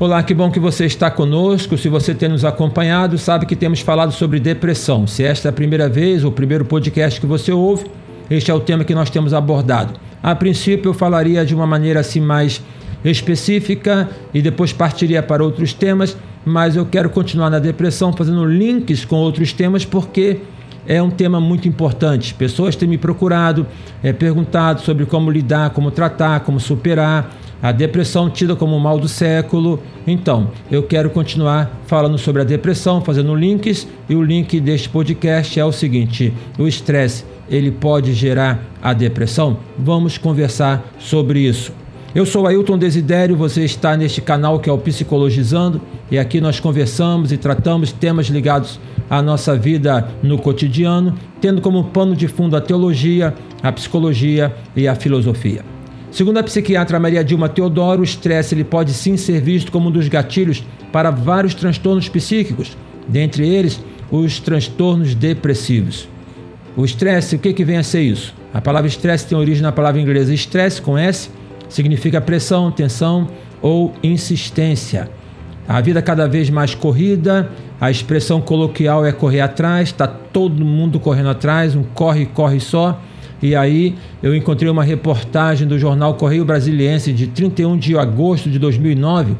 Olá, que bom que você está conosco. Se você tem nos acompanhado, sabe que temos falado sobre depressão. Se esta é a primeira vez ou o primeiro podcast que você ouve, este é o tema que nós temos abordado. A princípio, eu falaria de uma maneira assim mais específica e depois partiria para outros temas, mas eu quero continuar na depressão fazendo links com outros temas porque é um tema muito importante. Pessoas têm me procurado, é, perguntado sobre como lidar, como tratar, como superar a depressão tida como o mal do século. Então, eu quero continuar falando sobre a depressão, fazendo links, e o link deste podcast é o seguinte: o estresse, ele pode gerar a depressão? Vamos conversar sobre isso. Eu sou Ailton Desidério, você está neste canal que é o Psicologizando, e aqui nós conversamos e tratamos temas ligados à nossa vida no cotidiano, tendo como pano de fundo a teologia, a psicologia e a filosofia. Segundo a psiquiatra Maria Dilma Teodoro, o estresse ele pode sim ser visto como um dos gatilhos para vários transtornos psíquicos, dentre eles os transtornos depressivos. O estresse, o que, que vem a ser isso? A palavra estresse tem origem na palavra inglesa estresse, com S, significa pressão, tensão ou insistência. A vida cada vez mais corrida, a expressão coloquial é correr atrás, está todo mundo correndo atrás, um corre, corre só. E aí eu encontrei uma reportagem do jornal Correio Brasiliense de 31 de agosto de 2009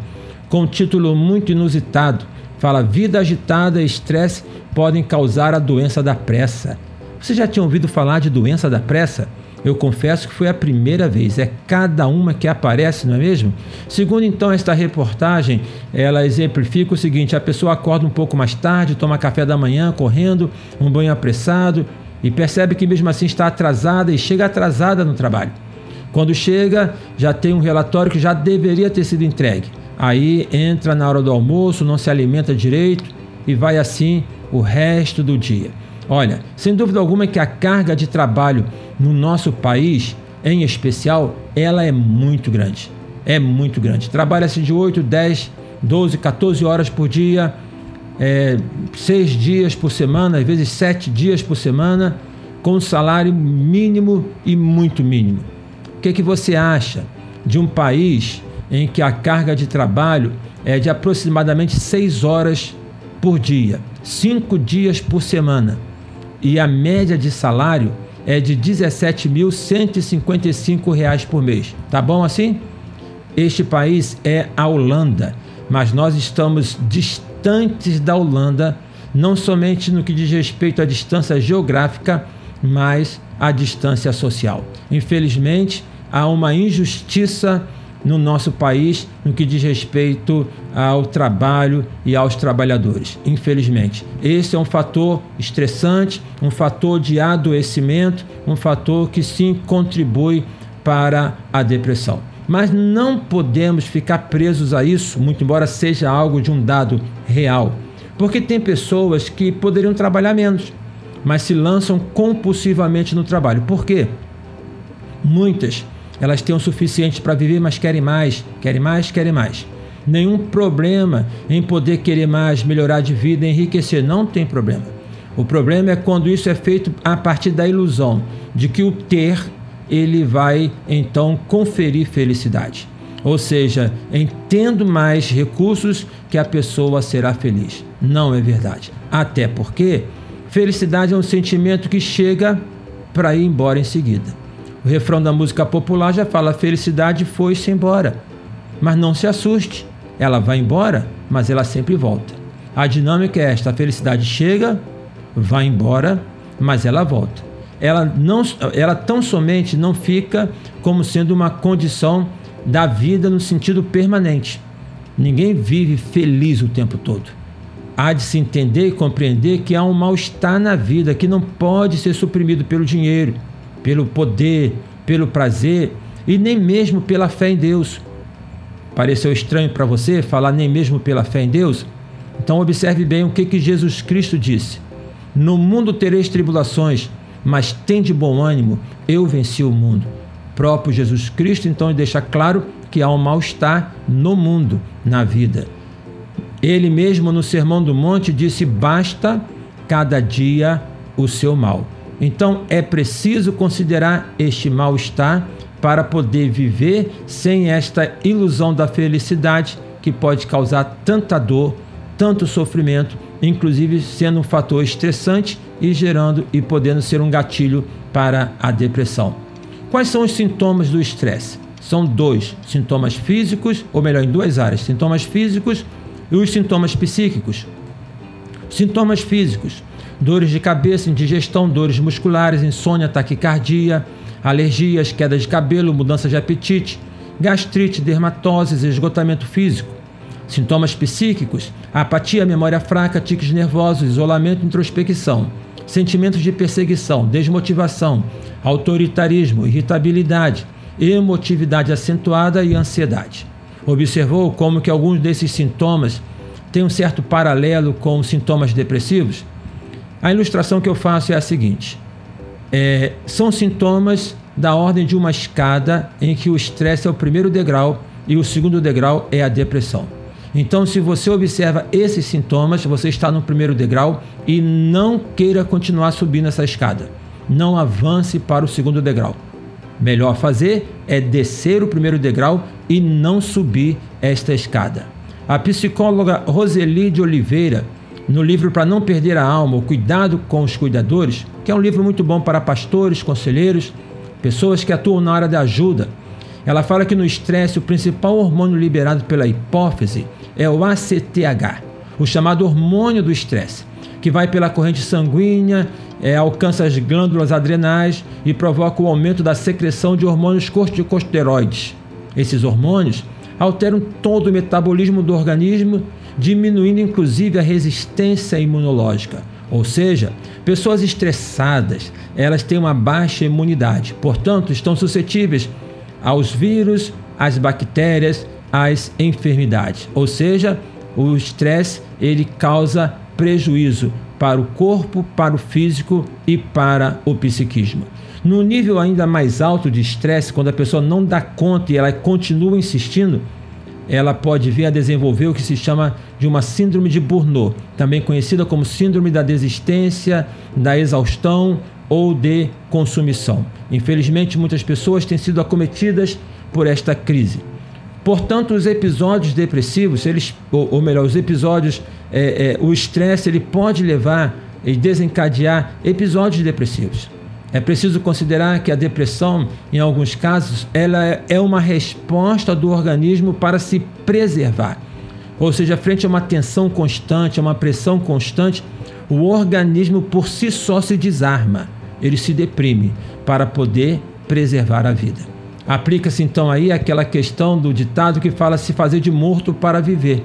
com um título muito inusitado. Fala: Vida agitada e estresse podem causar a doença da pressa. Você já tinha ouvido falar de doença da pressa? Eu confesso que foi a primeira vez, é cada uma que aparece, não é mesmo? Segundo então esta reportagem, ela exemplifica o seguinte: a pessoa acorda um pouco mais tarde, toma café da manhã correndo, um banho apressado, e percebe que mesmo assim está atrasada e chega atrasada no trabalho. Quando chega, já tem um relatório que já deveria ter sido entregue. Aí entra na hora do almoço, não se alimenta direito e vai assim o resto do dia. Olha, sem dúvida alguma que a carga de trabalho no nosso país, em especial, ela é muito grande. É muito grande. Trabalha-se de 8, 10, 12, 14 horas por dia é, seis dias por semana, às vezes sete dias por semana, com salário mínimo e muito mínimo. O que, que você acha de um país em que a carga de trabalho é de aproximadamente seis horas por dia, cinco dias por semana, e a média de salário é de R$ 17.155 por mês. Tá bom assim? Este país é a Holanda, mas nós estamos distantes da Holanda, não somente no que diz respeito à distância geográfica, mas à distância social. Infelizmente, há uma injustiça no nosso país no que diz respeito ao trabalho e aos trabalhadores. Infelizmente, esse é um fator estressante, um fator de adoecimento, um fator que sim contribui para a depressão. Mas não podemos ficar presos a isso, muito embora seja algo de um dado real. Porque tem pessoas que poderiam trabalhar menos, mas se lançam compulsivamente no trabalho. Por quê? Muitas, elas têm o suficiente para viver, mas querem mais, querem mais, querem mais. Nenhum problema em poder querer mais, melhorar de vida, enriquecer, não tem problema. O problema é quando isso é feito a partir da ilusão de que o ter ele vai então conferir felicidade. Ou seja, em tendo mais recursos que a pessoa será feliz. Não é verdade. Até porque felicidade é um sentimento que chega para ir embora em seguida. O refrão da música popular já fala: felicidade foi-se embora. Mas não se assuste, ela vai embora, mas ela sempre volta. A dinâmica é esta: a felicidade chega, vai embora, mas ela volta ela, não, ela tão somente não fica como sendo uma condição da vida no sentido permanente. Ninguém vive feliz o tempo todo. Há de se entender e compreender que há um mal-estar na vida que não pode ser suprimido pelo dinheiro, pelo poder, pelo prazer e nem mesmo pela fé em Deus. Pareceu estranho para você falar nem mesmo pela fé em Deus? Então observe bem o que, que Jesus Cristo disse: No mundo tereis tribulações, mas tem de bom ânimo, eu venci o mundo. Próprio Jesus Cristo então deixa claro que há um mal-estar no mundo, na vida. Ele mesmo no Sermão do Monte disse: basta cada dia o seu mal. Então é preciso considerar este mal-estar para poder viver sem esta ilusão da felicidade que pode causar tanta dor, tanto sofrimento, inclusive sendo um fator estressante e gerando e podendo ser um gatilho para a depressão. Quais são os sintomas do estresse? São dois: sintomas físicos, ou melhor, em duas áreas: sintomas físicos e os sintomas psíquicos. Sintomas físicos: dores de cabeça, indigestão, dores musculares, insônia, taquicardia, alergias, queda de cabelo, mudança de apetite, gastrite, dermatoses, esgotamento físico. Sintomas psíquicos: apatia, memória fraca, tiques nervosos, isolamento, introspecção, sentimentos de perseguição, desmotivação, autoritarismo, irritabilidade, emotividade acentuada e ansiedade. Observou como que alguns desses sintomas têm um certo paralelo com sintomas depressivos? A ilustração que eu faço é a seguinte: é, são sintomas da ordem de uma escada em que o estresse é o primeiro degrau e o segundo degrau é a depressão. Então, se você observa esses sintomas, você está no primeiro degrau e não queira continuar subindo essa escada. Não avance para o segundo degrau. Melhor fazer é descer o primeiro degrau e não subir esta escada. A psicóloga Roseli de Oliveira no livro Para Não Perder a Alma, o Cuidado com os Cuidadores, que é um livro muito bom para pastores, conselheiros, pessoas que atuam na área da ajuda. Ela fala que no estresse o principal hormônio liberado pela hipófise é o ACTH, o chamado hormônio do estresse, que vai pela corrente sanguínea, é, alcança as glândulas adrenais e provoca o aumento da secreção de hormônios corticosteroides. Esses hormônios alteram todo o metabolismo do organismo diminuindo inclusive a resistência imunológica. Ou seja, pessoas estressadas, elas têm uma baixa imunidade, portanto, estão suscetíveis aos vírus, às bactérias, às enfermidades. Ou seja, o estresse ele causa prejuízo para o corpo, para o físico e para o psiquismo. No nível ainda mais alto de estresse, quando a pessoa não dá conta e ela continua insistindo, ela pode vir a desenvolver o que se chama de uma síndrome de Burnout, também conhecida como síndrome da desistência, da exaustão ou de consumição. Infelizmente, muitas pessoas têm sido acometidas por esta crise. Portanto, os episódios depressivos, eles, ou, ou melhor, os episódios, é, é, o estresse, ele pode levar e desencadear episódios depressivos. É preciso considerar que a depressão, em alguns casos, ela é uma resposta do organismo para se preservar. Ou seja, frente a uma tensão constante, a uma pressão constante, o organismo por si só se desarma, ele se deprime para poder preservar a vida. Aplica-se então aí aquela questão do ditado que fala se fazer de morto para viver.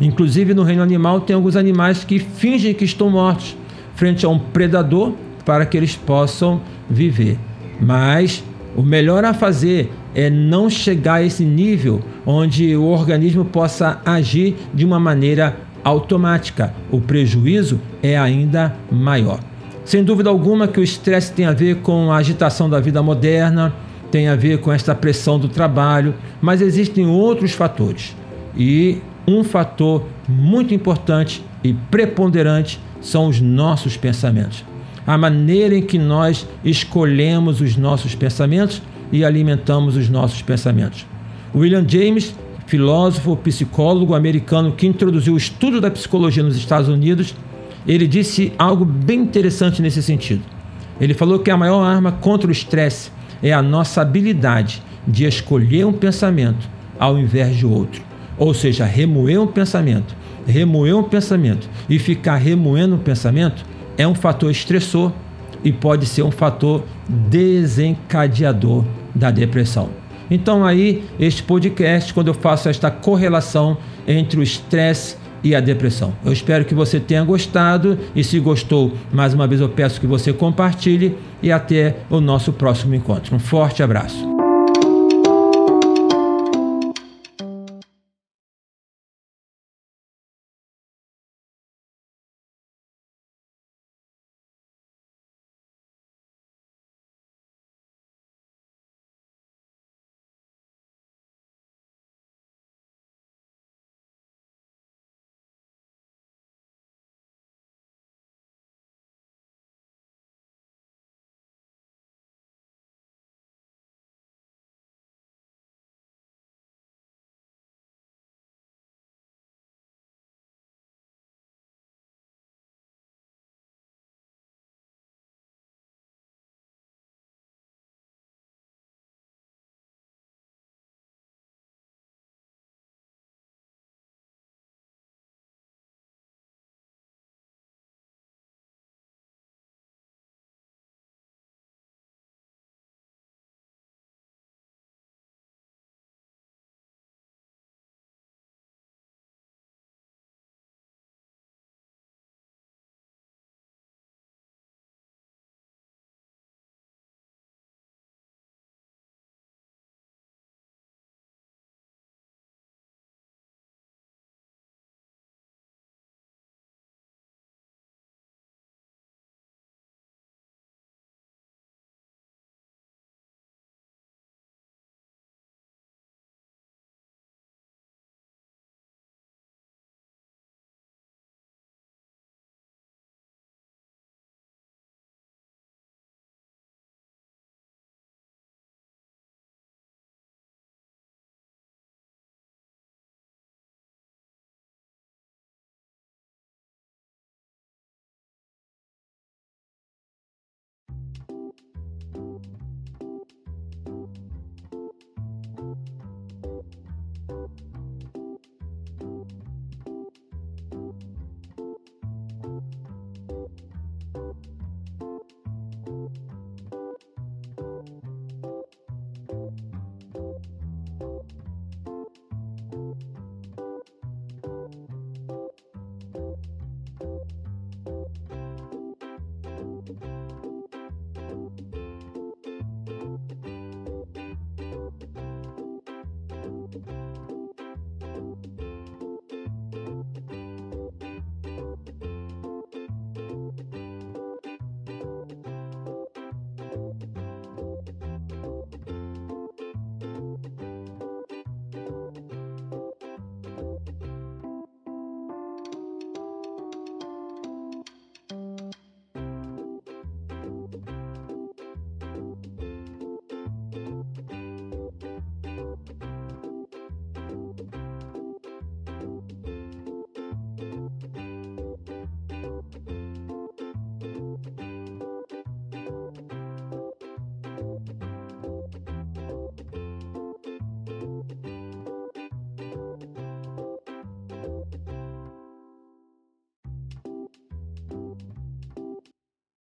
Inclusive no reino animal tem alguns animais que fingem que estão mortos frente a um predador para que eles possam viver. Mas o melhor a fazer é não chegar a esse nível onde o organismo possa agir de uma maneira automática. O prejuízo é ainda maior. Sem dúvida alguma que o estresse tem a ver com a agitação da vida moderna, tem a ver com esta pressão do trabalho, mas existem outros fatores. E um fator muito importante e preponderante são os nossos pensamentos a maneira em que nós escolhemos os nossos pensamentos e alimentamos os nossos pensamentos. William James, filósofo, psicólogo americano que introduziu o estudo da psicologia nos Estados Unidos, ele disse algo bem interessante nesse sentido. Ele falou que a maior arma contra o estresse é a nossa habilidade de escolher um pensamento ao invés de outro. Ou seja, remoer um pensamento, remoer um pensamento e ficar remoendo um pensamento é um fator estressor e pode ser um fator desencadeador da depressão. Então aí este podcast quando eu faço esta correlação entre o estresse e a depressão. Eu espero que você tenha gostado e se gostou, mais uma vez eu peço que você compartilhe e até o nosso próximo encontro. Um forte abraço.